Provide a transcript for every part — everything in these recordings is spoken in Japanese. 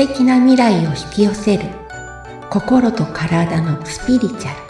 敵な未来を引き寄せる。心と体のスピリチュアル。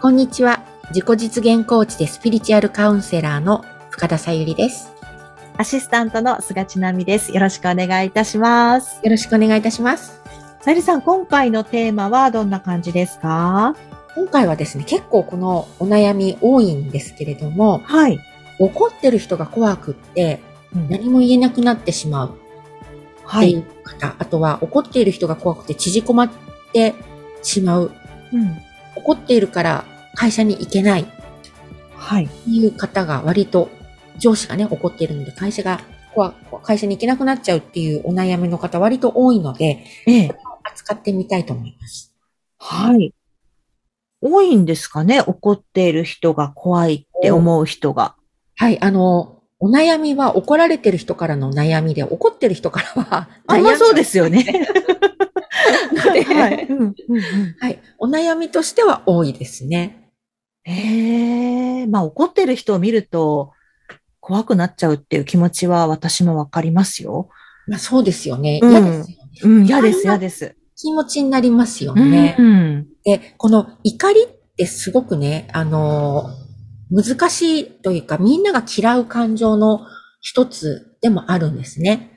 こんにちは。自己実現コーチでスピリチュアルカウンセラーの深田さゆりです。アシスタントの菅千奈美です。よろしくお願いいたします。よろしくお願いいたします。さゆりさん今回のテーマはどんな感じですか？今回はですね、結構このお悩み多いんですけれども、はい。怒ってる人が怖くって何も言えなくなってしまうっていう方、はい、あとは怒っている人が怖くて縮こまってしまう。うん、怒っているから会社に行けない。はい。っていう方が割と上司がね、怒っているので会社が会社に行けなくなっちゃうっていうお悩みの方割と多いので、ええ、扱ってみたいと思います。はい。多いんですかね？怒っている人が怖いって思う人が。はい、あの、お悩みは怒られてる人からの悩みで、怒ってる人からはあ、まあそうですよね。はい、はい。お悩みとしては多いですね。ええまあ怒ってる人を見ると怖くなっちゃうっていう気持ちは私もわかりますよ。まあそうですよね。嫌、ですよね。うん、嫌です、嫌です。気持ちになりますよね。うん、で、この怒りってすごくね、あの難しいというか、みんなが嫌う感情の一つでもあるんですね。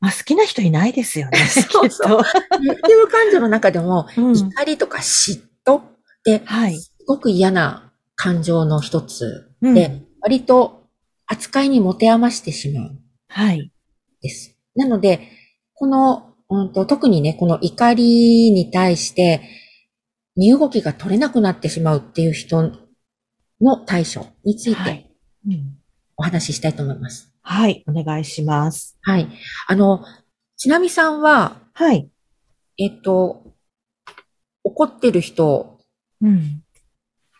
まあ、好きな人いないですよね。そうそう。ネガティブ感情の中でも、うん、怒りとか嫉妬って、すごく嫌な感情の一つで、うん、割と扱いに持て余してしまう。はい。です。なので、このうんと、特にね、この怒りに対して、身動きが取れなくなってしまうっていう人の対処について、お話ししたいと思います。はい、お願いします。はい。あの、ちなみさんは、はい。えっと、怒ってる人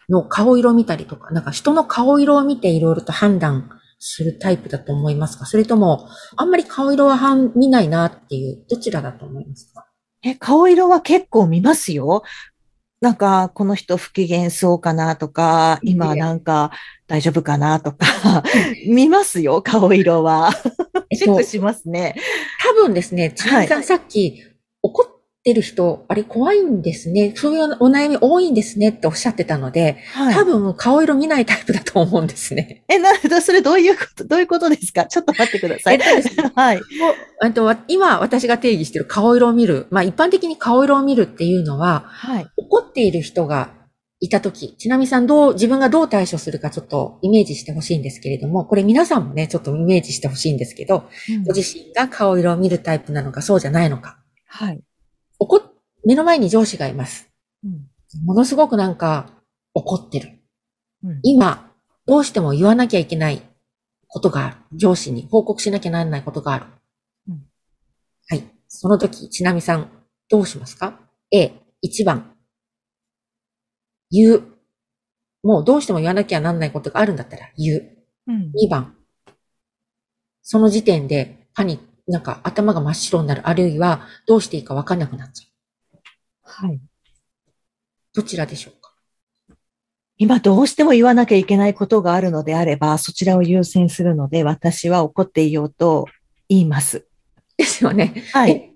の顔色を見たりとか、なんか人の顔色を見ていろいろと判断するタイプだと思いますか？それとも、あんまり顔色は見ないなっていう、どちらだと思いますか？え、顔色は結構見ますよ。なんか、この人不機嫌そうかなとか、今なんか大丈夫かなとか、見ますよ、顔色は。チェックしますね。多分ですね、ちなみさんさっき、怒ってる人、あれ怖いんですね。そういうお悩み多いんですねっておっしゃってたので、はい、多分顔色見ないタイプだと思うんですね。え、な、それどういうこと、どういうことですか？ちょっと待ってください。えっと はい。と今私が定義している顔色を見る。まあ一般的に顔色を見るっていうのは、はい、怒っている人がいたとき、ちなみさんどう、自分がどう対処するかちょっとイメージしてほしいんですけれども、これ皆さんもね、ちょっとイメージしてほしいんですけど、うん、ご自身が顔色を見るタイプなのかそうじゃないのか。はい。怒っ目の前に上司がいます。うん、ものすごくなんか怒ってる。うん、今、どうしても言わなきゃいけないことがある。上司に報告しなきゃならないことがある。うん、はい。その時、ちなみさん、どうしますか ?A、1番。言う。もうどうしても言わなきゃならないことがあるんだったら言う。うん、2番。その時点でパニック、なんか頭が真っ白になる。あるいはどうしていいかわかんなくなっちゃう。はい。どちらでしょうか？今どうしても言わなきゃいけないことがあるのであれば、そちらを優先するので、私は怒っていようと言います。ですよね。はい。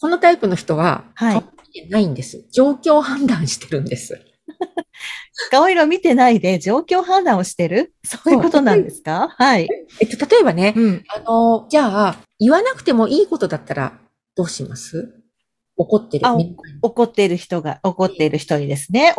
このタイプの人は、はい。ないんです。状況判断してるんです。顔色見てないで状況判断をしてる？そういうことなんですか？はい。えっと、例えばね、うん、あの、じゃあ、言わなくてもいいことだったらどうします？怒ってる。怒っている人が、怒っている人にですね、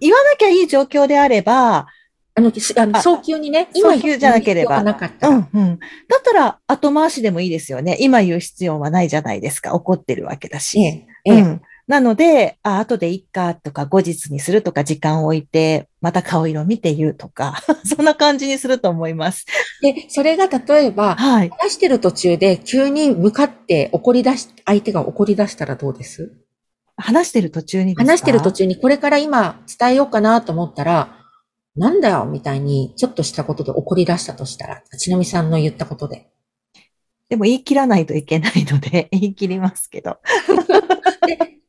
言わなきゃいい状況であれば、あの、あの早急にね、今早急じゃなければ。なかったうんうん。だったら、後回しでもいいですよね。今言う必要はないじゃないですか。怒ってるわけだし。ええ、うん。なので、あ、後でいっかとか、後日にするとか、時間を置いて、また顔色見て言うとか、そんな感じにすると思います。で、それが例えば、はい。話してる途中で急に向かって怒り出し、相手が怒り出したらどうです？話してる途中に話してる途中に、これから今伝えようかなと思ったら、なんだよみたいに、ちょっとしたことで怒り出したとしたら、ちなみさんの言ったことで。でも言い切らないといけないので、言い切りますけど。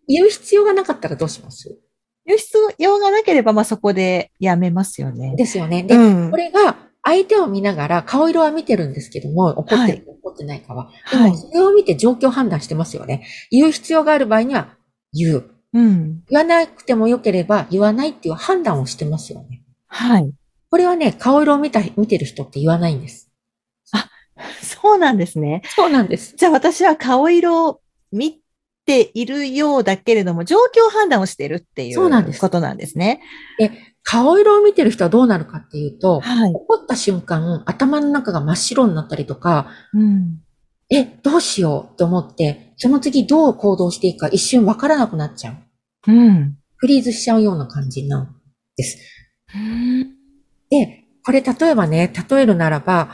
で言う必要がなかったらどうします？輸出用がなければ、まあそこでやめますよね。ですよね。で、うん、これが相手を見ながら顔色は見てるんですけども、怒ってるか怒ってないかは。でも、それを見て状況判断してますよね。言う必要がある場合には言う。うん。言わなくてもよければ言わないっていう判断をしてますよね。はい。これはね、顔色を見た、見てる人って言わないんです。あ、そうなんですね。そうなんです。じゃあ私は顔色を見ているようだけれども、状況判断をしているっていうそうなんですことなんですね。で、顔色を見てる人はどうなるかっていうと、はい、怒った瞬間、頭の中が真っ白になったりとか、うん、え、どうしようと思って、その次どう行動していいか一瞬わからなくなっちゃう。うん。フリーズしちゃうような感じなんです。で、これ例えばね、例えるならば、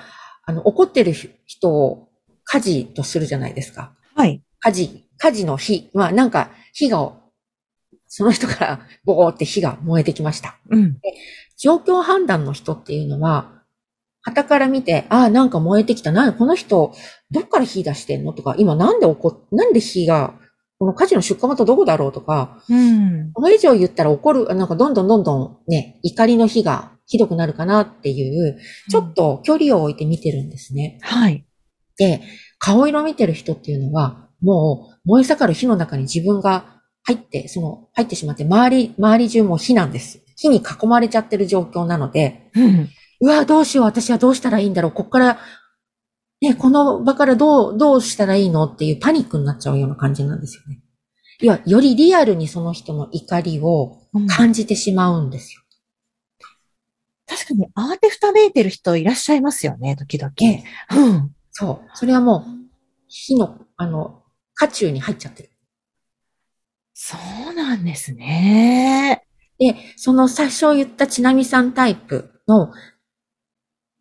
あの、怒ってる人を火事とするじゃないですか。はい。火事、火事の火。まあなんか火が、その人から ボーって火が燃えてきました。うん。状況判断の人っていうのは、旗から見て、ああ、なんか燃えてきた。な、この人、どっから火出してんの？とか、今なんで起こ、なんで火が、この火事の出火元どこだろう？とか、うん。この以上言ったら怒る、なんかどんどんどんどんね、怒りの火がひどくなるかなっていう、ちょっと距離を置いて見てるんですね。うん、はい。で、顔色見てる人っていうのは、もう燃え盛る火の中に自分が入って、その、入ってしまって、周り、周り中も火なんです。火に囲まれちゃってる状況なので、うん、うわ、どうしよう、私はどうしたらいいんだろう、こっから、ね、この場からどう、どうしたらいいのっていうパニックになっちゃうような感じなんですよね。いや、よりリアルにその人の怒りを感じてしまうんですよ。確かに慌てふためいてる人いらっしゃいますよね、時々。うん。そう。それはもう、火の、あの、渦中に入っちゃってる。そうなんですね。で、その最初言ったちなみさんタイプの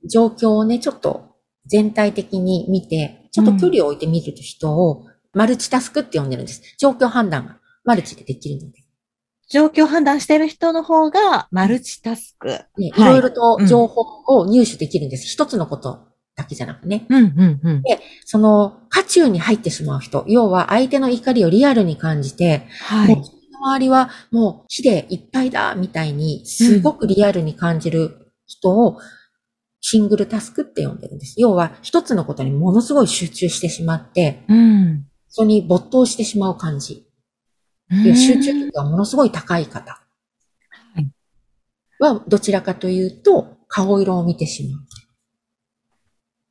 状況をね、ちょっと全体的に見て、ちょっと距離を置いてみる人を、マルチタスクって呼んでるんです。状況判断がマルチでできるので。状況判断してる人の方がマルチタスク。ね、いろいろと情報を入手できるんです。一、うん、つのことだけじゃなくね。うんうんうん、で、その、渦中に入ってしまう人、要は相手の怒りをリアルに感じて、はい、もう周りはもう火でいっぱいだ、みたいに、すごくリアルに感じる人を、シングルタスクって呼んでるんです。要は、一つのことにものすごい集中してしまって、うん、それに没頭してしまう感じ。集中力がものすごい高い方は、どちらかというと、顔色を見てしまう。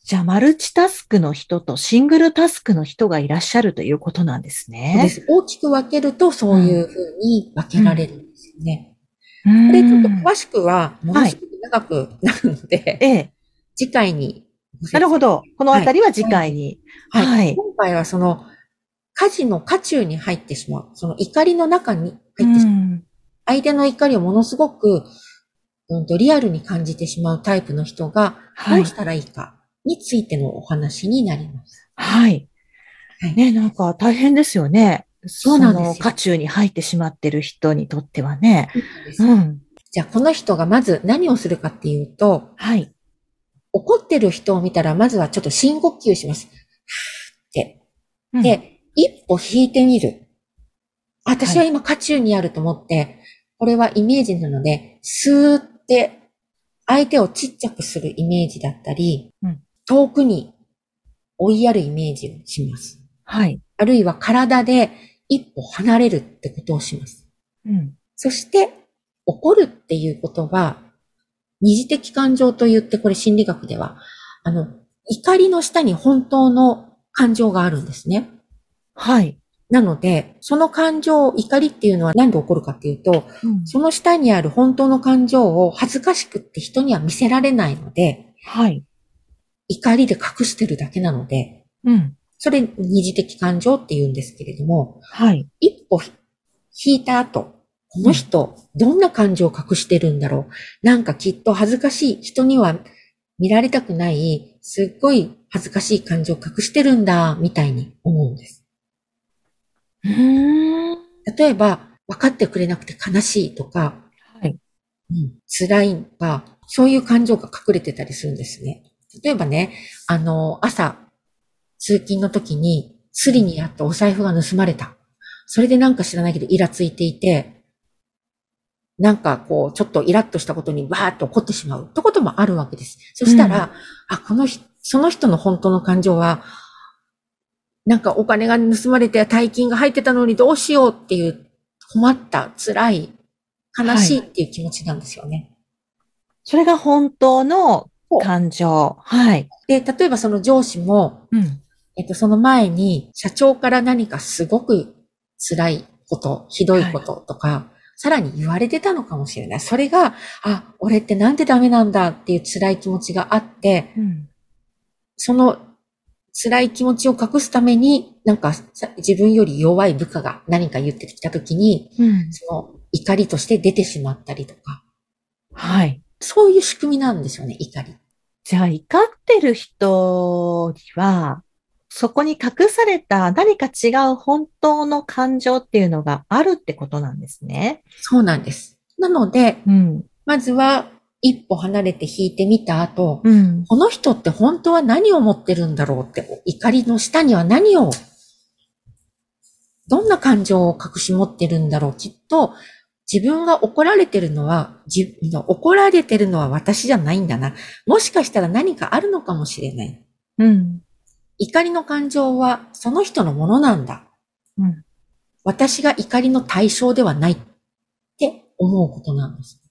じゃあ、マルチタスクの人とシングルタスクの人がいらっしゃるということなんですね。そうです。大きく分けると、そういうふうに分けられるんですよね。うん、これちょっと詳しくは、ものすごく長くなるので、はい、次回に。なるほど。このあたりは次回に。はい。はい、今回はその、火事の渦中に入ってしまう。その怒りの中に入ってしまう。うん、相手の怒りをものすごく、うんと、リアルに感じてしまうタイプの人が、どうしたらいいかについてのお話になります。はい。はい、ね、なんか大変ですよね。そうなんですよ。渦中に入ってしまってる人にとってはね。うん。じゃあ、この人がまず何をするかっていうと、はい。怒ってる人を見たら、まずはちょっと深呼吸します。って。で、一歩引いてみる。私は今、渦中にあると思って、これはイメージなので、スーって相手をちっちゃくするイメージだったり、うん、遠くに追いやるイメージをします。はい。あるいは体で一歩離れるってことをします。うん。そして、怒るっていうことは、二次的感情と言って、これ心理学では、あの、怒りの下に本当の感情があるんですね。はい。なので、その感情、怒りっていうのは何で起こるかっていうと、うん、その下にある本当の感情を恥ずかしくって人には見せられないので、はい。怒りで隠してるだけなので、うん。それ二次的感情って言うんですけれども、はい。一歩引いた後、この人、どんな感情を隠してるんだろう。なんかきっと恥ずかしい。人には見られたくない、すっごい恥ずかしい感情を隠してるんだ、みたいに思うんです。例えば、分かってくれなくて悲しいとか、はい。うん、辛いとか、そういう感情が隠れてたりするんですね。例えばね、あの、朝、通勤の時に、スリにあったお財布が盗まれた。それでなんか知らないけどイラついていて、なんかこう、ちょっとイラッとしたことにわーっと怒ってしまうってこともあるわけです。そしたら、うん、あ、この人、その人の本当の感情は、なんかお金が盗まれて大金が入ってたのにどうしようっていう困った、辛い、悲しいっていう気持ちなんですよね。はい、それが本当の感情。はい。で、例えばその上司も、うん、えっと、その前に社長から何かすごく辛いこと、ひどいこととか、はいさらに言われてたのかもしれない。それが、あ、俺ってなんでダメなんだっていう辛い気持ちがあって、うん、その辛い気持ちを隠すために、なんか自分より弱い部下が何か言ってきたときに、うん、その怒りとして出てしまったりとか。はい。そういう仕組みなんですよね、怒り。じゃあ、怒ってる人には、そこに隠された何か違う本当の感情っていうのがあるってことなんですね。そうなんです。なので、うん、まずは一歩離れて引いてみた後、うん、この人って本当は何を持ってるんだろうって、怒りの下には何を、どんな感情を隠し持ってるんだろう。きっと自分が怒られてるのは、自分の怒られてるのは私じゃないんだな。もしかしたら何かあるのかもしれない。うん。怒りの感情はその人のものなんだ。うん、私が怒りの対象ではないって思うことなんです。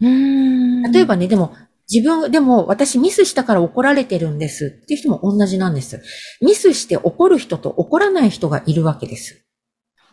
うん例えばね、でも自分、でも私ミスしたから怒られてるんですっていう人も同じなんです。ミスして怒る人と怒らない人がいるわけです。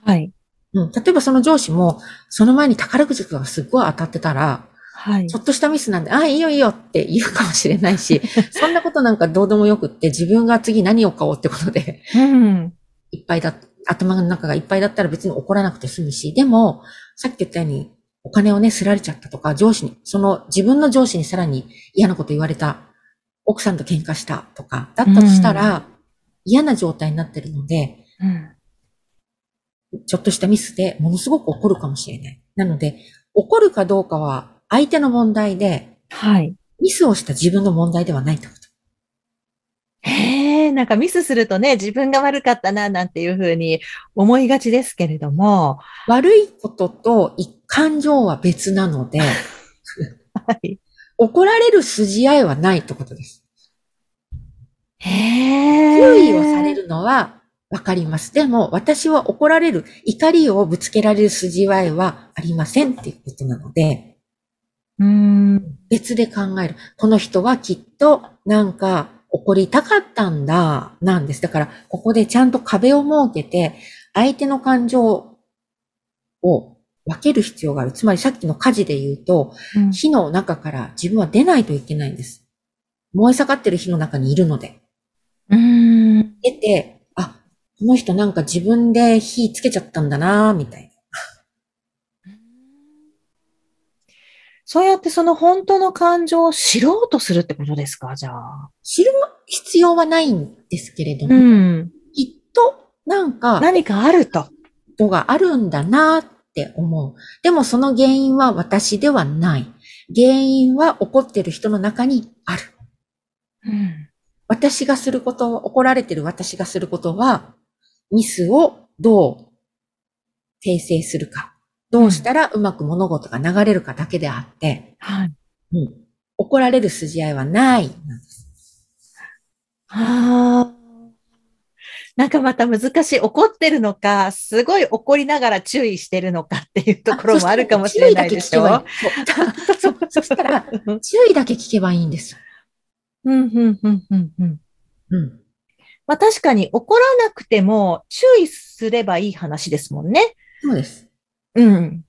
はい。うん。例えばその上司も、その前に宝くじがすっごい当たってたら、はい。ちょっとしたミスなんで、ああ、いいよいいよって言うかもしれないし、そんなことなんかどうでもよくって、自分が次何を買おうってことで、うん。いっぱいだ、頭の中がいっぱいだったら別に怒らなくて済むし、でも、さっき言ったように、お金をね、すられちゃったとか、上司に、その自分の上司にさらに嫌なこと言われた、奥さんと喧嘩したとか、だったとしたら、うん、嫌な状態になってるので、うん、ちょっとしたミスでものすごく怒るかもしれない。なので、怒るかどうかは相手の問題で、はい。ミスをした自分の問題ではないってこと。へえ、なんかミスするとね、自分が悪かったな、なんていうふうに思いがちですけれども。悪いことと感情は別なので、はい、怒られる筋合いはないってことです。へえ。注意をされるのはわかります。でも、私は怒られる、怒りをぶつけられる筋合いはありませんっていうことなので、うん別で考える。この人はきっとなんか怒りたかったんだ、なんです。だから、ここでちゃんと壁を設けて、相手の感情を分ける必要がある。つまりさっきの火事で言うと、うん、火の中から自分は出ないといけないんです。燃え盛ってる火の中にいるので。うん出て、あ、この人なんか自分で火つけちゃったんだなみたいな。そうやってその本当の感情を知ろうとするってことですか？じゃあ。知る必要はないんですけれども、うん、きっとなんか、何かあると。とがあるんだなって思う。でもその原因は私ではない。原因は怒ってる人の中にある。うん、私がすること怒られてる私がすることは、ミスをどう訂正するか。どうしたらうまく物事が流れるかだけであって、はい。うん。怒られる筋合いはない。はあ。なんかまた難しい。怒ってるのか、すごい怒りながら注意してるのかっていうところもあるかもしれないでしょ。そそしたら、注意だけ聞けばいいんです。うん、うん、うん、うん、うん。うん。まあ確かに怒らなくても注意すればいい話ですもんね。そうです。うん。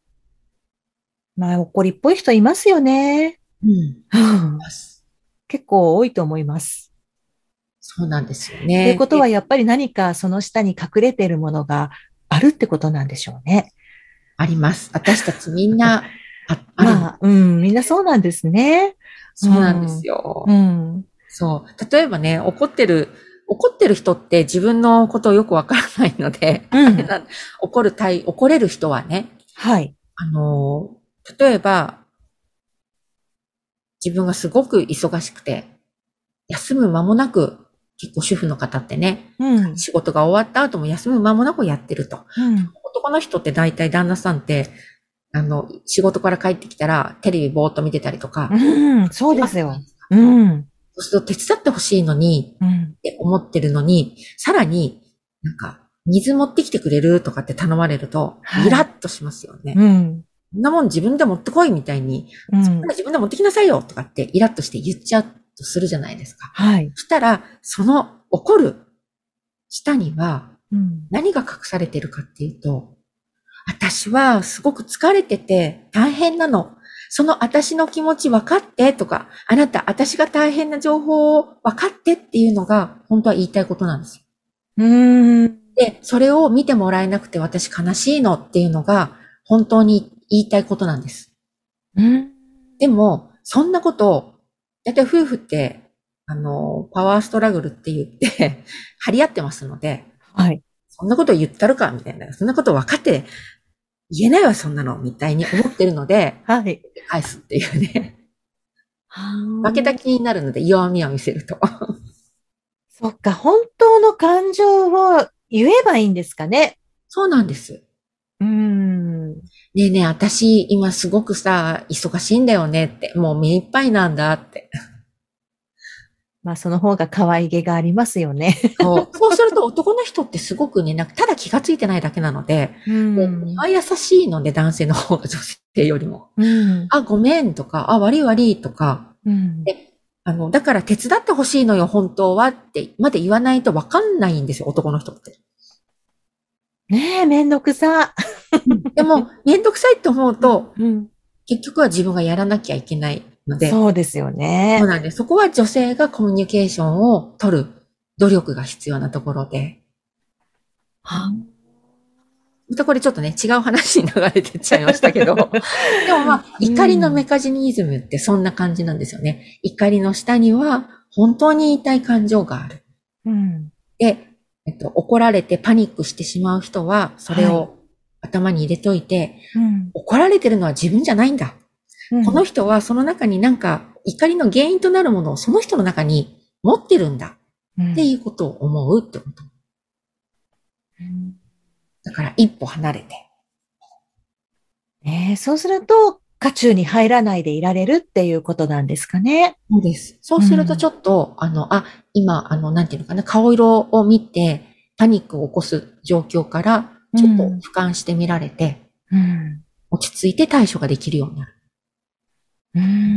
まあ、怒りっぽい人いますよね。うん。結構多いと思います。そうなんですよね。ということは、やっぱり何かその下に隠れているものがあるってことなんでしょうね。あります。私たちみんな、あ、あまあ、うん、みんなそうなんですね。そうなんですよ。うん。そう。例えばね、怒ってる、怒ってる人って自分のことをよくわからないので、うん、怒る対、怒れる人はね、はい。あの、例えば、自分がすごく忙しくて、休む間もなく、結構主婦の方ってね、うん、仕事が終わった後も休む間もなくやってると。うん、男の人って大体旦那さんって、あの、仕事から帰ってきたら、テレビぼーっと見てたりとか。うん、そうですよ。うん。そうすると手伝ってほしいのに、うん、って思ってるのに、さらになんか、水持ってきてくれるとかって頼まれると、イラッとしますよね。うん。そんなもん自分で持ってこいみたいに、うん、そんな自分で持ってきなさいよとかってイラッとして言っちゃうとするじゃないですか。はい。そしたら、その怒る下には、何が隠されてるかっていうと、私はすごく疲れてて大変なの。その私の気持ち分かってとか、あなた、私が大変な情報を分かってっていうのが、本当は言いたいことなんですよ。うん。で、それを見てもらえなくて私悲しいのっていうのが、本当に言いたいことなんです。うん。でも、そんなことを、だいたい夫婦って、あの、パワーストラグルって言って 張り合ってますので、はい。そんなこと言ったるかみたいな。そんなこと分かって言えないわ、そんなのみたいに思ってるので、はい。返すっていうね。負けた気になるので弱みを見せると。そっか、本当の感情を言えばいいんですかね。そうなんです。うん。ねえねえ、私、今すごくさ、忙しいんだよねって、もう目いっぱいなんだって。まあ、その方が可愛げがありますよね。そう。そうすると男の人ってすごくね、なんかただ気がついてないだけなので、うん、優しいので、男性の方が女性よりも。うん、あ、ごめんとか、あ、悪い悪いとか、うん、であの、だから手伝ってほしいのよ、本当はって、まで言わないとわかんないんですよ、男の人って。ねえ、めんどくさ。でも、めんどくさいって思うと、うん、結局は自分がやらなきゃいけないので。そうですよね。そうなんです。そこは女性がコミュニケーションを取る努力が必要なところで。はまたこれちょっとね、違う話に流れてっちゃいましたけど。でもまあ、怒りのメカジニズムってそんな感じなんですよね。怒りの下には本当に言いたい感情がある。うん、で、えっと、怒られてパニックしてしまう人は、それを頭に入れといて、はいうん、怒られてるのは自分じゃないんだ。うん、この人はその中になんか怒りの原因となるものをその人の中に持ってるんだ。っていうことを思うってこと。うんだから一歩離れて。えー、そうすると、渦中に入らないでいられるっていうことなんですかね。そうです。そうするとちょっと、うん、あの、あ、今、あの、なんていうのかな、顔色を見て、パニックを起こす状況から、ちょっと俯瞰してみられて、うん、落ち着いて対処ができるようになる。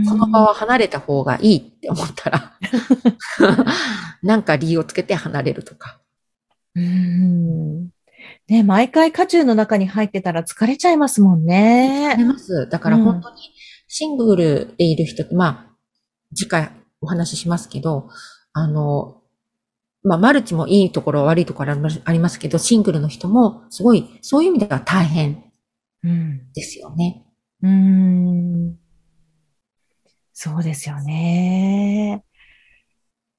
その場は離れた方がいいって思ったらなんか理由をつけて離れるとか。うんね、毎回渦中の中に入ってたら疲れちゃいますもんね。疲れます。だから本当にシングルでいる人って、うん、まあ、次回お話ししますけど、あの、まあ、マルチもいいところ悪いところありますけど、シングルの人もすごい、そういう意味では大変ですよね。うん、ん。そうですよね。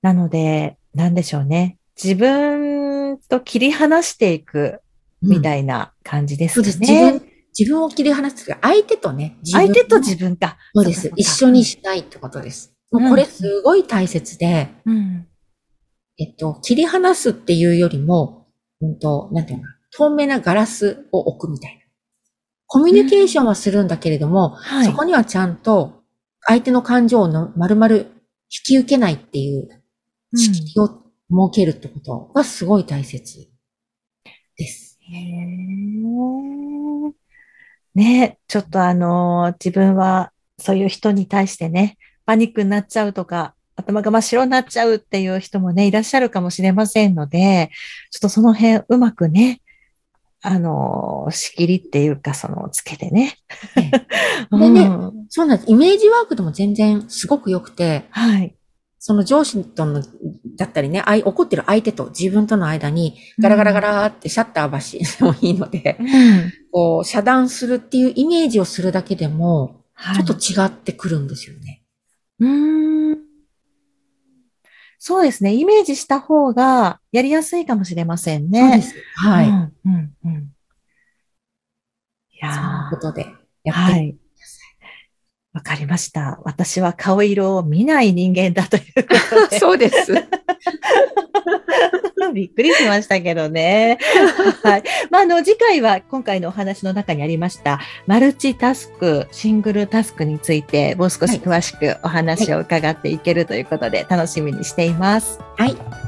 なので、なんでしょうね。自分と切り離していくみたいな感じですね。そうです。自分、自分を切り離す相手とね、相手と自分か。そうです。一緒にしたいってことです。もうこれすごい大切で、うん、えっと、切り離すっていうよりも、うんと、なんていうの透明なガラスを置くみたいな。コミュニケーションはするんだけれども、うんはい、そこにはちゃんと相手の感情をの丸々引き受けないっていう仕組みを設けるってことがすごい大切です。ねちょっとあの、自分はそういう人に対してね、パニックになっちゃうとか、頭が真っ白になっちゃうっていう人もね、いらっしゃるかもしれませんので、ちょっとその辺うまくね、あの、仕切りっていうか、その、つけてね。でね、うん、そうなんです。イメージワークでも全然すごく良くて、はい。その上司との、だったりね、怒ってる相手と自分との間にガラガラガラってシャッター橋でもいいので、うん、こう、遮断するっていうイメージをするだけでも、ちょっと違ってくるんですよね。はい、うん。そうですね。イメージした方がやりやすいかもしれませんね。そうです。はい。うん、うん、うん。いやー。そことでやって、はいわかりました。私は顔色を見ない人間だということで。そうです。びっくりしましたけどね。はい。まあ、あの、次回は今回のお話の中にありました、マルチタスク、シングルタスクについて、もう少し詳しくお話を伺っていけるということで、楽しみにしています。はい。はい。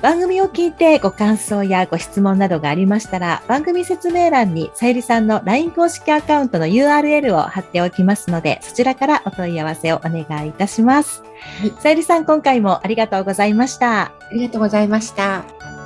番組を聞いてご感想やご質問などがありましたら、番組説明欄にさゆりさんの LINE 公式アカウントの URL を貼っておきますので、そちらからお問い合わせをお願いいたします。さゆりさん、今回もありがとうございました。ありがとうございました。